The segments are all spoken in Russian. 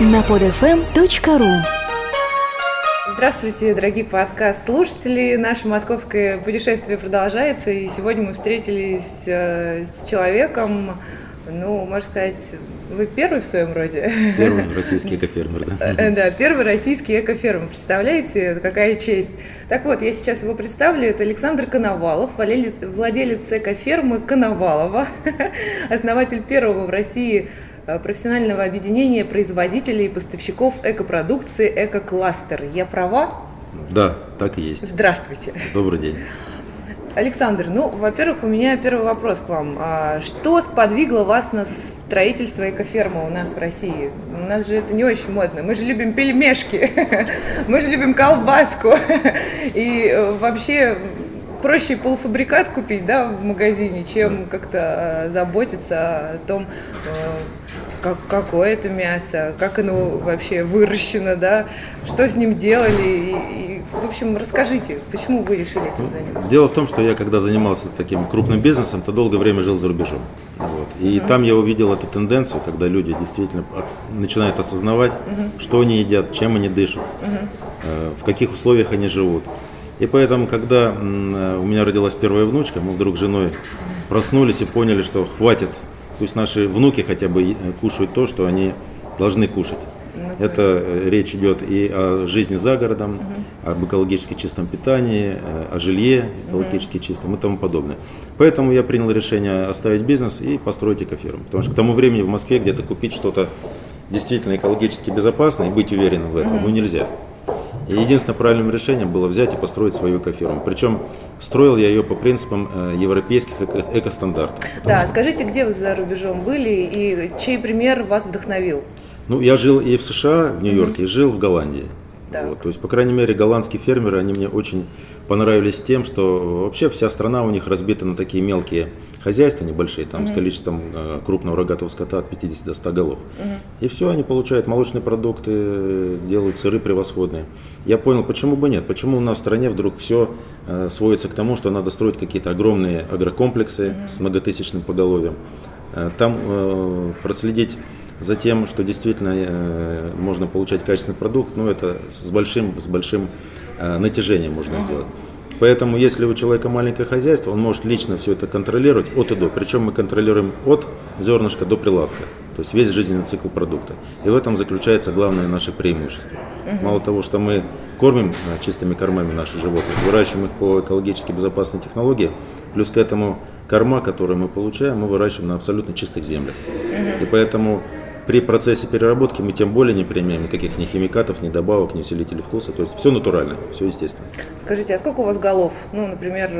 на podfm.ru Здравствуйте, дорогие подкаст-слушатели. Наше московское путешествие продолжается, и сегодня мы встретились э, с человеком, ну, можно сказать, вы первый в своем роде? Первый российский экофермер, да? Э, Да, первый российский экофермер. Представляете, какая честь. Так вот, я сейчас его представлю. Это Александр Коновалов, владелец, экофермы Коновалова, основатель первого в России э, профессионального объединения производителей и поставщиков экопродукции «Эко-кластер». Я права? Да, так и есть. Здравствуйте. Добрый день. Александр, ну, во-первых, у меня первый вопрос к вам. А Что сподвигло вас на строительство экофермы у нас в России? У нас же это не очень модно. Мы же любим пельмешки, мы же любим колбаску. И э, вообще проще полуфабрикат купить да, в магазине, чем как-то э, заботиться о том, э, как, какое это мясо, как оно вообще выращено, да, что с ним делали. И, и, в общем, расскажите, почему вы решили этим заняться? Дело в том, что я когда занимался таким крупным бизнесом, то долгое время жил за рубежом. Вот. И там я увидел эту тенденцию, когда люди действительно начинают осознавать, что они едят, чем они дышат, э, в каких условиях они живут. И поэтому, когда э, у меня родилась первая внучка, мы вдруг с женой проснулись и поняли, что хватит, пусть наши внуки хотя бы е- кушают то, что они должны кушать. Это э, речь идет и о жизни за городом, об экологически чистом питании, э, о жилье экологически чистом и тому подобное. Поэтому я принял решение оставить бизнес и построить экоферму. Потому что к тому времени в Москве где-то купить что-то действительно экологически безопасное и быть уверенным в этом, ну нельзя. И единственное правильным решением было взять и построить свою экофирму. Причем строил я ее по принципам э, европейских эко- экостандартов. Да, скажите, где вы за рубежом были и чей пример вас вдохновил? Ну, я жил и в США, в Нью-Йорке, и жил в Голландии. Так. Вот, то есть, по крайней мере, голландские фермеры, они мне очень понравились тем, что вообще вся страна у них разбита на такие мелкие хозяйства небольшие, там с количеством э, крупного рогатого скота от 50 до 100 голов. И все, они получают молочные продукты, делают сыры превосходные. Я понял, почему бы нет, почему у нас в стране вдруг все э, сводится к тому, что надо строить какие-то огромные агрокомплексы с многотысячным поголовьем. Э, Там э, проследить за тем, что действительно э, можно получать качественный продукт, ну это с большим, с большим э, натяжением можно сделать. Поэтому, если у человека маленькое хозяйство, он может лично все это контролировать от и до. Причем мы контролируем от зернышка до прилавка, то есть весь жизненный цикл продукта. И в этом заключается главное наше преимущество. Мало того, что мы кормим э, чистыми кормами наших животных, выращиваем их по экологически безопасной технологии, плюс к этому корма, которые мы получаем, мы выращиваем на абсолютно чистых землях. И поэтому при процессе переработки мы тем более не применяем никаких ни химикатов, ни добавок, ни усилителей вкуса. То есть все натурально, все естественно. Скажите, а сколько у вас голов? Ну, например,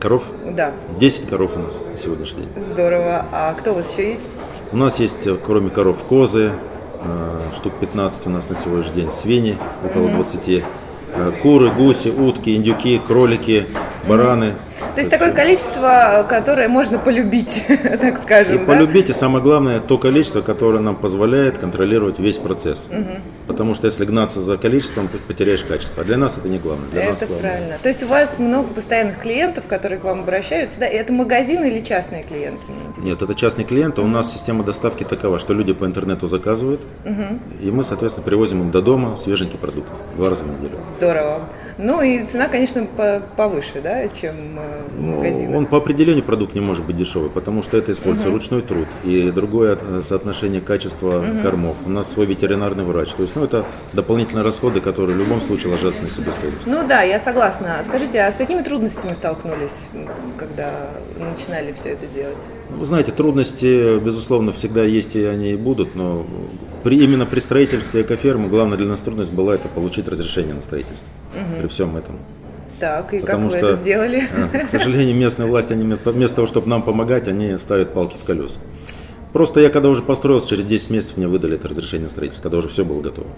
Коров? да, 10 коров у нас на сегодняшний день. здорово. А кто у вас еще есть? У нас есть, э, кроме коров, козы, э, штук 15 у нас на сегодняшний день, свиньи, около 20, э, куры, гуси, утки, индюки, кролики, бараны. То есть такое количество, которое можно полюбить, так И скажем, да? полюбить, и самое главное, то количество, которое нам позволяет контролировать весь процесс. Потому что если гнаться за количеством, ты потеряешь качество. А для нас это не главное. Для нас Это главное. правильно. То есть у вас много постоянных клиентов, которые к вам обращаются, да? И это магазины или частные клиенты? Нет, это частный клиент, а у нас система доставки такова, что люди по интернету заказывают, и мы, соответственно, привозим им до дома свеженький продукт два раза в неделю. Здорово. Ну и цена, конечно, по- повыше, да, чем э, в Ну, магазинах. Он по определению продукт не может быть дешевый, потому что это используется ручной труд и другое э, соотношение качества кормов. У нас свой ветеринарный врач. То есть, ну, это дополнительные расходы, которые в любом случае ложатся на себестоимость. Ну да, я согласна. Скажите, а с какими трудностями столкнулись, когда начинали все это делать? Ну, Вы знаете, трудности, безусловно, всегда есть и они и будут, но при, именно при строительстве экофермы главная для нас трудность была это получить разрешение на строительство. При всем этом. Так, и Потому как вы что, это сделали? а, К сожалению, местные власти, они вместо, вместо того, чтобы нам помогать, они ставят палки в колеса. Просто я когда уже построился, через 10 месяцев мне выдали это разрешение на строительство, когда уже все было готово.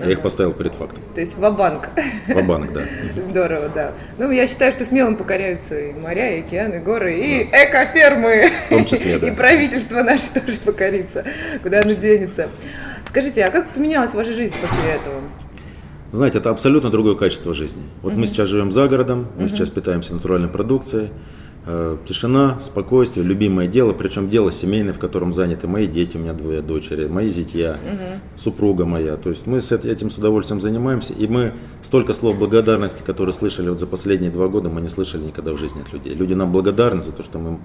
Я их поставил перед фактом. То есть ва-банк. банк да. Здорово, да. Ну, я считаю, что смелым покоряются и моря, и океаны, и горы, и экофермы. В том числе, да. И правительство наше тоже покорится, куда оно денется. Скажите, а как поменялась ваша жизнь после этого? Знаете, это абсолютно другое качество жизни. Вот мы сейчас живем за городом, мы сейчас питаемся натуральной продукцией. Э, тишина, спокойствие, любимое дело, причем дело семейное, в котором заняты мои дети, у меня двое дочери, мои зятья, угу. супруга моя. То есть мы с этим с удовольствием занимаемся, и мы столько слов благодарности, которые слышали вот за последние два года, мы не слышали никогда в жизни от людей. Люди нам благодарны за то, что мы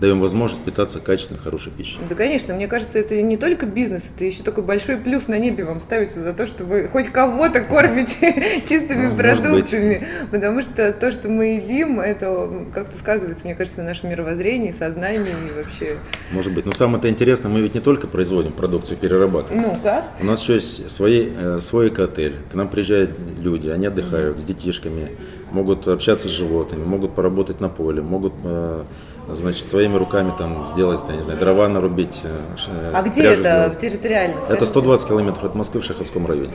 даем возможность питаться качественной, хорошей пищей. Да, конечно. Мне кажется, это не только бизнес, это еще такой большой плюс на небе вам ставится за то, что вы хоть кого-то кормите чистыми ну, продуктами. Потому что то, что мы едим, это как-то сказывается, мне кажется, на нашем мировоззрении, сознании и вообще. Может быть. Но самое-то интересное, мы ведь не только производим продукцию, перерабатываем. Ну-ка. У нас еще есть свои, э, свой эко-отель. К нам приезжают люди, они отдыхают с детишками, могут общаться с животными, могут поработать на поле, могут э, значит, своими руками там сделать, я не знаю, дрова нарубить. Э, а где это сделать. территориально? Скажите? Это 120 километров от Москвы в Шаховском районе.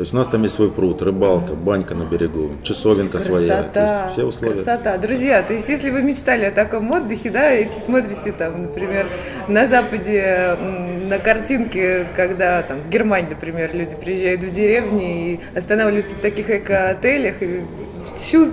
То есть у нас там есть свой пруд, рыбалка, банька на берегу, часовенка красота, своя. То есть все условия. Красота. Друзья, то есть если вы мечтали о таком отдыхе, да, если смотрите там, например, на Западе на картинке, когда там в Германии, например, люди приезжают в деревни и останавливаются в таких эко-отелях и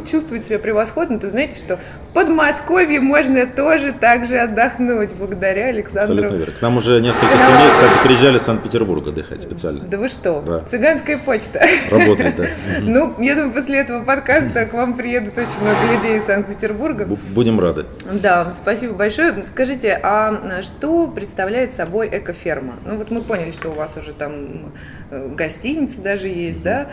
чувствовать себя превосходно, то знаете, что в Подмосковье можно тоже так же отдохнуть благодаря Александру. Абсолютно верно. К нам уже несколько семей, кстати, приезжали из Санкт-Петербурга отдыхать специально. Да вы что? Да. Цыганская почта. Работает, да. Ну, я думаю, после этого подкаста к вам приедут очень много людей из Санкт-Петербурга. Будем рады. Да, спасибо большое. Скажите, а что представляет собой экоферма? Ну, вот мы поняли, что у вас уже там э, гостиница даже есть, да?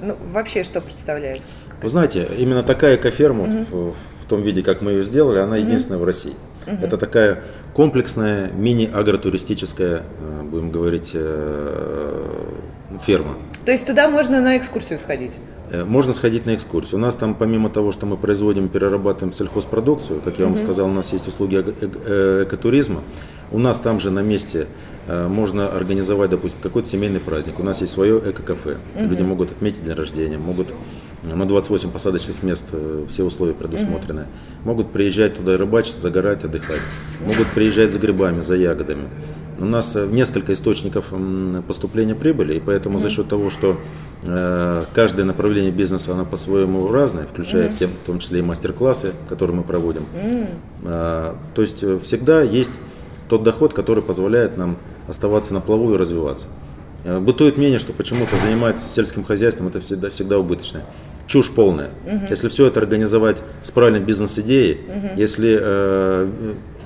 Ну, вообще что представляет? Вы знаете, именно такая экоферма угу. в, в том виде, как мы ее сделали, она единственная угу. в России. Угу. Это такая комплексная мини-агротуристическая, э, будем говорить, э, ферма. То есть туда можно на экскурсию сходить? Э, можно сходить на экскурсию. У нас там, помимо того, что мы производим, перерабатываем сельхозпродукцию, как я вам угу. сказал, у нас есть услуги экотуризма. У нас там же на месте можно организовать, допустим, какой-то семейный праздник. У нас есть свое эко-кафе. Угу. Люди могут отметить день рождения, могут на 28 посадочных мест э, все условия предусмотрены. mm Могут приезжать туда и рыбачить, загорать, отдыхать. Могут приезжать за грибами, за ягодами. У нас э, несколько источников поступления прибыли, и поэтому mm за счет того, что э, каждое направление бизнеса оно по-своему разное, включая mm в, тем, в том числе и мастер-классы, которые мы проводим. mm Э, то есть э, всегда есть тот доход, который позволяет нам оставаться на плаву и развиваться. Бытует мнение, что почему-то занимается сельским хозяйством, это всегда, всегда убыточное чушь полная. Угу. Если все это организовать с правильной бизнес-идеей, угу. если э,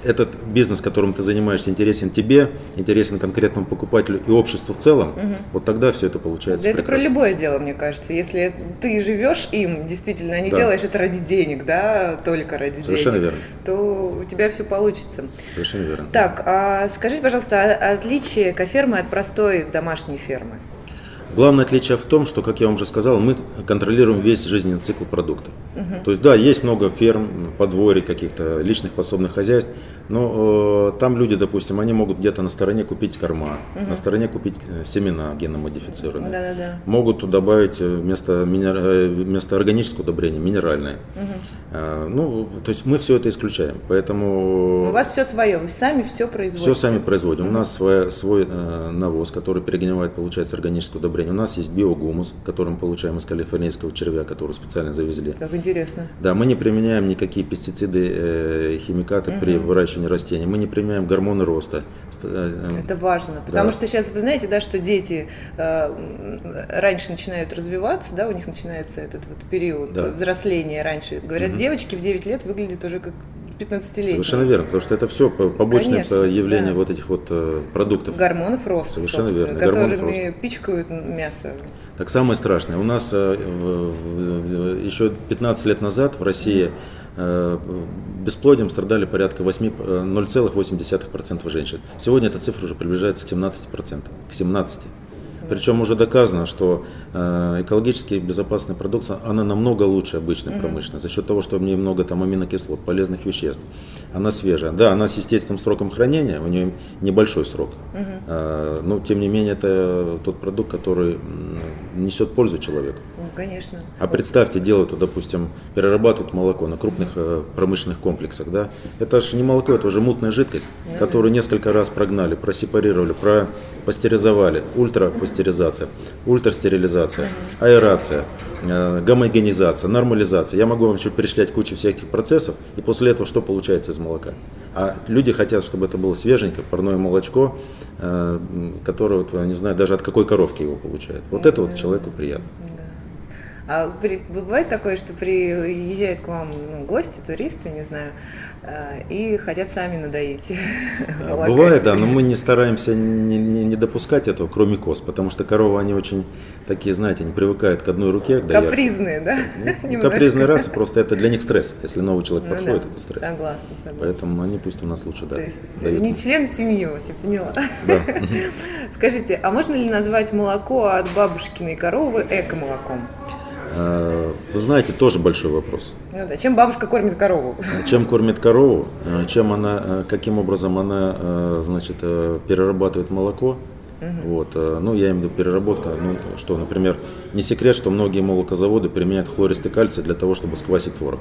этот бизнес, которым ты занимаешься, интересен тебе, интересен конкретному покупателю и обществу в целом, угу. вот тогда все это получается. Да это про любое дело, мне кажется. Если ты живешь им, действительно, а не да. делаешь это ради денег, да, только ради Совершенно денег, верно. то у тебя все получится. Совершенно верно. Так, а скажите, пожалуйста, отличие кофермы от простой домашней фермы? Главное отличие в том, что, как я вам уже сказал, мы контролируем весь жизненный цикл продукта. Угу. То есть, да, есть много ферм, подворий, каких-то личных подсобных хозяйств, но э, там люди, допустим, они могут где-то на стороне купить корма, угу. на стороне купить э, семена геномодифицированные. Да, да, да. Могут добавить э, вместо, минер... Э, вместо органического удобрения минеральное. Угу. Э, ну, то есть мы все это исключаем. Поэтому... У вас все свое, вы сами все производите? Все сами производим. Угу. У нас свой, свой э, навоз, который перегнивает, получается, органическое удобрение. У нас есть биогумус, который мы получаем из калифорнийского червя, который специально завезли. Как интересно. Да, мы не применяем никакие пестициды, э, химикаты угу. при выращивании выращивания растений. Мы не применяем гормоны роста. Э, э, Это важно, потому да. что сейчас вы знаете, да, что дети э, раньше начинают развиваться, да, у них начинается этот вот период да. взросления раньше. Говорят, угу. девочки в 9 лет выглядят уже как 15-летние. Совершенно верно, потому что это все побочное Конечно, явление да. вот этих вот э, продуктов. Гормонов роста, Совершенно верно. которыми пичкают мясо. Так самое страшное. У нас еще 15 лет назад в России Э, бесплодием страдали порядка 0,8% э, женщин. Сегодня эта цифра уже приближается к 17%, к 17%. Причем уже доказано, что э, экологически безопасная продукция, она намного лучше обычной mm-hmm. промышленной, за счет того, что в ней много там аминокислот, полезных веществ. Она свежая. Да, она с естественным сроком хранения, у нее небольшой срок. Mm-hmm. но тем не менее это тот продукт, который несет пользу человеку. Ну, конечно. А представьте, делают, допустим, перерабатывают молоко на крупных э, промышленных комплексах, да? Это же не молоко, это уже мутная жидкость, mm-hmm. которую несколько раз прогнали, просепарировали, пропастеризовали, ультра пастеризация, ультрастерилизация, аэрация, э, гомогенизация, нормализация. Я могу вам еще перечислять кучу всех этих процессов, и после этого что получается из молока? А люди хотят, чтобы это было свеженькое, парное молочко, э, которое, вот, я не знаю, даже от какой коровки его получают. Вот это вот человеку приятно. А при, бывает такое, что приезжают к вам ну, гости, туристы, не знаю, э, и хотят сами надоить. Бывает, да, но мы не стараемся не, не- не допускать этого, кроме коз, потому что коровы, они очень такие, знаете, они привыкают к одной руке, к. Капризные, да? Ну, Немножко. капризные расы, просто это для них стресс. Если новый человек Ну подходит, да, это стресс. Согласна, согласна. Поэтому они пусть у нас лучше, да, То есть дают. не член семьи вас, я поняла. Да. Скажите, а можно ли назвать молоко от бабушкиной коровы эко-молоком? А, Вы знаете, тоже большой вопрос. Ну да, чем бабушка кормит корову? Чем кормит корову, э, чем она, э, каким образом она, э, значит, э, перерабатывает молоко. Вот, э, ну, я имею в виду переработка, ну, что, например, не секрет, что многие молокозаводы применяют хлористый кальций для того, чтобы сквасить творог,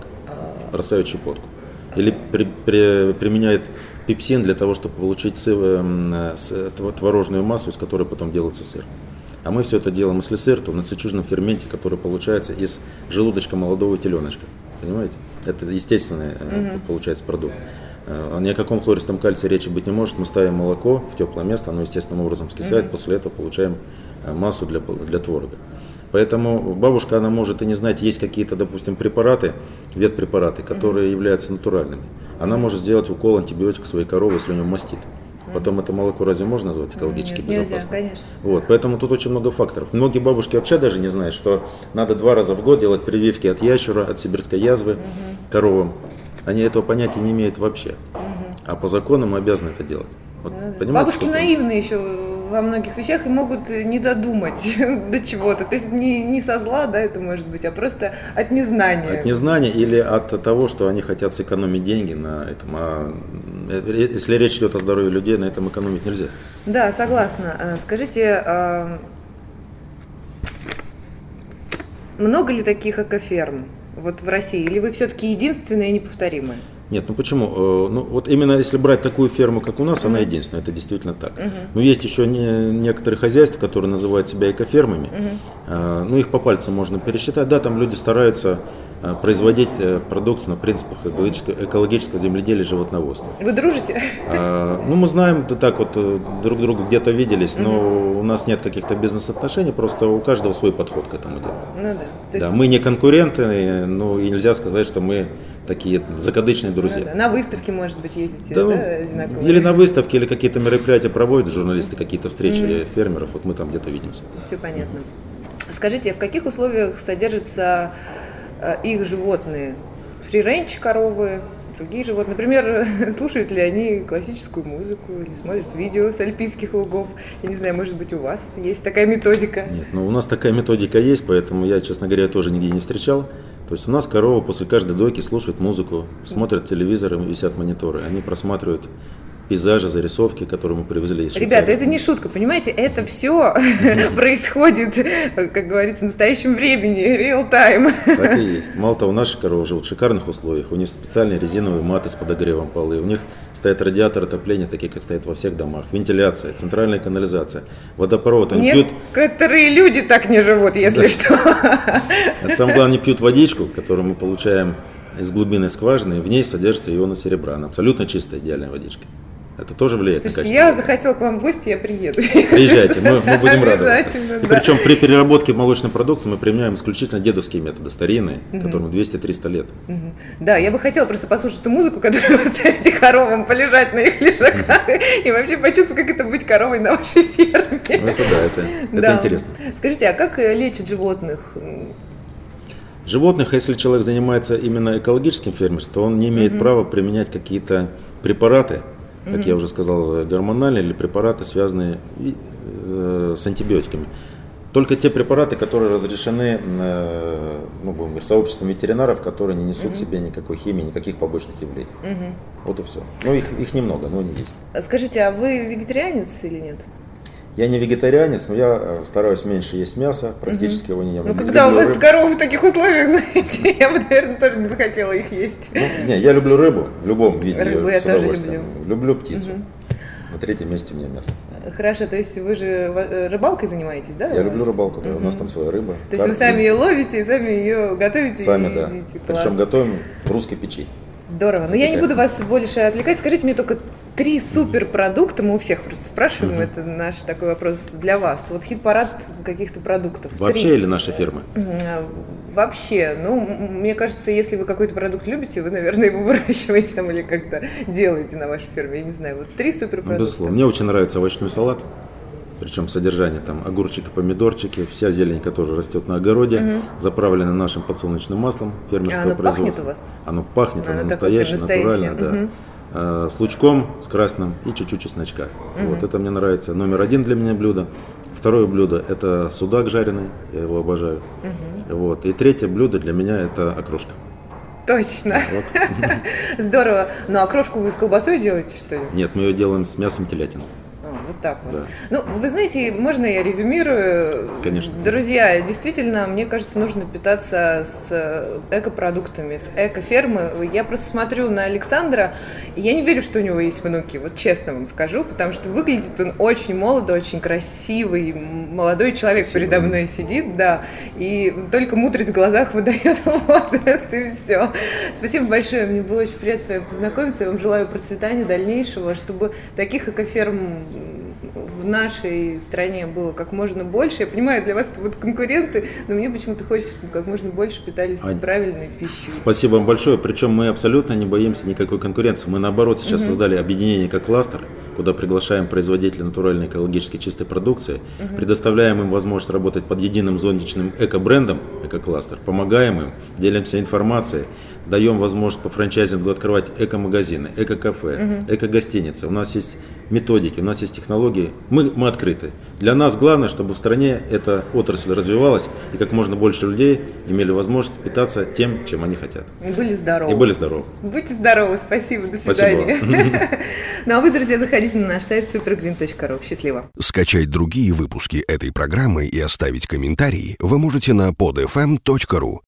бросают щепотку. Или при- при- применяют пепсин для того, чтобы получить сы- эм, э, творожную массу, из которой потом делается сыр. А мы все это делаем, если сыр, то на цичужном ферменте, который получается из желудочка молодого теленочка. Понимаете? Это естественный э, получается продукт. Э, Ни о каком хлористом кальции речи быть не может. Мы ставим молоко в теплое место, оно естественным образом скисает, после этого получаем э, массу для, для творога. Поэтому бабушка, она может и не знать, есть какие-то, допустим, препараты, ветпрепараты, которые являются натуральными. Она может сделать укол антибиотика своей коровы, если у нее мастит. Потом это молоко разве можно назвать экологически Нет, нельзя, безопасным? конечно. Вот, поэтому тут очень много факторов. Многие бабушки вообще даже не знают, что надо два раза в год делать прививки от ящера, от сибирской язвы коровам. Они этого понятия не имеют вообще. А по закону мы обязаны это делать. Вот, понимаете, Бабушки сколько- наивны еще во многих вещах и могут не додумать до чего-то. То есть не, не со зла, да, это может быть, а просто от незнания. От незнания или от того, что они хотят сэкономить деньги на этом. А э, если речь идет о здоровье людей, на этом экономить нельзя. Да, согласна. А, Скажите, а, много ли таких экоферм вот в России? Или вы все-таки единственные и неповторимые? Нет, ну почему? Э, Ну вот именно если брать такую ферму, как у нас, она единственная, это действительно так. Но есть еще не- некоторые хозяйства, которые называют себя экофермами. Э, Ну их по пальцам можно пересчитать. Да, там люди стараются производить э, продукцию на принципах экологического, экологического земледелия и животноводства. Вы дружите? А, Ну, мы знаем, да так вот, э, друг друга где-то виделись, но у нас нет каких-то бизнес-отношений, просто у каждого свой подход к этому делу. Ну да. То Да, есть, мы не конкуренты, э, ну и нельзя сказать, что мы такие закадычные ну друзья. да, На выставке, может быть, ездите, Да, да, ну, одинаковые? или на выставке, или какие-то мероприятия проводят журналисты, какие-то встречи фермеров, вот мы там где-то видимся. Все понятно. Скажите, в каких условиях содержатся э, их животные? Free-range коровы, другие животные? Например, слушают ли они классическую музыку или смотрят видео с альпийских лугов? Я не знаю, может быть, у вас есть такая методика? Нет, ну у нас такая методика есть, поэтому я, честно говоря, тоже нигде не встречал. То есть у нас коровы после каждой дойки слушают музыку, смотрят телевизор, висят мониторы, они просматривают пейзажи, зарисовки, которые мы привезли из. Ребята, это не шутка, понимаете? Это все происходит, как говорится, в настоящем времени, real time. Так и есть. Мало того, наши коровы живут в шикарных условиях. У них специальные резиновые маты с подогревом полы. У них стоят радиаторы отопления, такие, как стоят во всех домах. Вентиляция, центральная канализация, водопровод. Они пьют, Некоторые люди так не живут, если что. а самое главное, они пьют водичку, которую мы получаем из глубины скважины, и в ней содержится ионы серебра. Она абсолютно чистая, идеальная водичка. Это тоже влияет на Слушайте, качество. я захотела к вам в гости, я приеду. Приезжайте, мы, мы будем рады. И да. причем при переработке молочной продукции мы применяем исключительно дедовские методы, старинные, которым 200-300 лет. Мгм. Да, я бы хотела просто послушать ту музыку, которую вы ставите коровам, полежать на их лежаках и вообще почувствовать, как это быть коровой на вашей ферме. Ну, это да, это, это Да. интересно. Скажите, а как э, лечат животных? Животных, если человек занимается именно экологическим фермерством, то он не имеет права применять какие-то препараты, как я уже сказал, э, гормональные или препараты, связанные э, с антибиотиками. Только те препараты, которые разрешены э, ну, будем говорить, сообществом ветеринаров, которые не несут в себе никакой химии, никаких побочных явлений. Вот и все. Ну, их, их немного, но они есть. Скажите, а вы вегетарианец или нет? Я не вегетарианец, но я э, стараюсь меньше есть мяса, практически его не ем. Ну, Не когда у люблю вас рыбу. коровы в таких условиях, знаете, я бы, наверное, тоже не захотела их есть. Ну, не, я люблю рыбу в любом виде. Рыбу я тоже удовольствием. Люблю птицу. На третьем месте у меня мясо. Хорошо, то есть вы же э, рыбалкой занимаетесь, да? Я люблю рыбалку, да, у нас там своя рыба. То есть вы сами ее ловите и сами ее готовите Сами, и да. Причем готовим в русской печи. Здорово. Но я не буду вас больше отвлекать. Скажите мне только три суперпродукта. Мы у всех просто спрашиваем. Это наш такой вопрос для вас. Вот хит-парад каких-то продуктов. Вообще Три. или нашей фирмы? М, Вообще, ну, мне кажется, если вы какой-то продукт любите, вы, наверное, его выращиваете там или как-то делаете на вашей ферме. Я не знаю. Вот три суперпродукта. безусловно. Мне очень нравится овощной салат. Причем содержание там огурчики, помидорчики, вся зелень, которая растет на огороде, заправлена нашим подсолнечным маслом фермерского А оно пахнет производства. у вас? Оно пахнет, Оно оно, настоящее, натуральное, да. А, с лучком, с красным и чуть-чуть чесночка. Вот это мне нравится. Номер один для меня блюдо. Второе блюдо это судак жареный, я его обожаю. Вот. И третье блюдо для меня это окрошка. Точно. Вот. Здорово. Ну, а крошку вы с колбасой делаете, что ли? Нет, мы ее делаем с мясом телятины. Вот так вот. Да. Ну, вы знаете, можно я резюмирую? Конечно. Друзья, действительно, мне кажется, нужно питаться с э, экопродуктами, с экофермы. Я просто смотрю на Александра, и я не верю, что у него есть внуки, вот честно вам скажу, потому что выглядит он очень молодо, очень красивый, молодой человек Спасибо. передо мной сидит, да, и только мудрость в глазах выдает возраст, и все. Спасибо большое, мне было очень приятно с вами познакомиться, я вам желаю процветания дальнейшего, чтобы таких экоферм в нашей стране было как можно больше. Я понимаю, для вас это будут конкуренты, но мне почему-то хочется, чтобы как можно больше питались Ань, правильной пищей. Спасибо вам большое. Причем мы абсолютно не боимся никакой конкуренции. Мы наоборот сейчас создали объединение как кластер, куда приглашаем производителей натуральной экологически чистой продукции, предоставляем им возможность работать под единым зонтичным эко-брендом, эко-кластер, помогаем им, делимся информацией, даем возможность по франчайзингу открывать эко-магазины, эко-кафе, эко-гостиницы. У нас есть методики, у нас есть технологии. Мы, мы открыты. Для нас главное, чтобы в стране эта отрасль развивалась и как можно больше людей имели возможность питаться тем, чем они хотят. И были здоровы. И были здоровы. Будьте здоровы, спасибо, до Спасибо. свидания. Ну а вы, друзья, заходите на наш сайт supergreen.ru. Счастливо. Скачать другие выпуски этой программы и оставить комментарии вы можете на podfm.ru.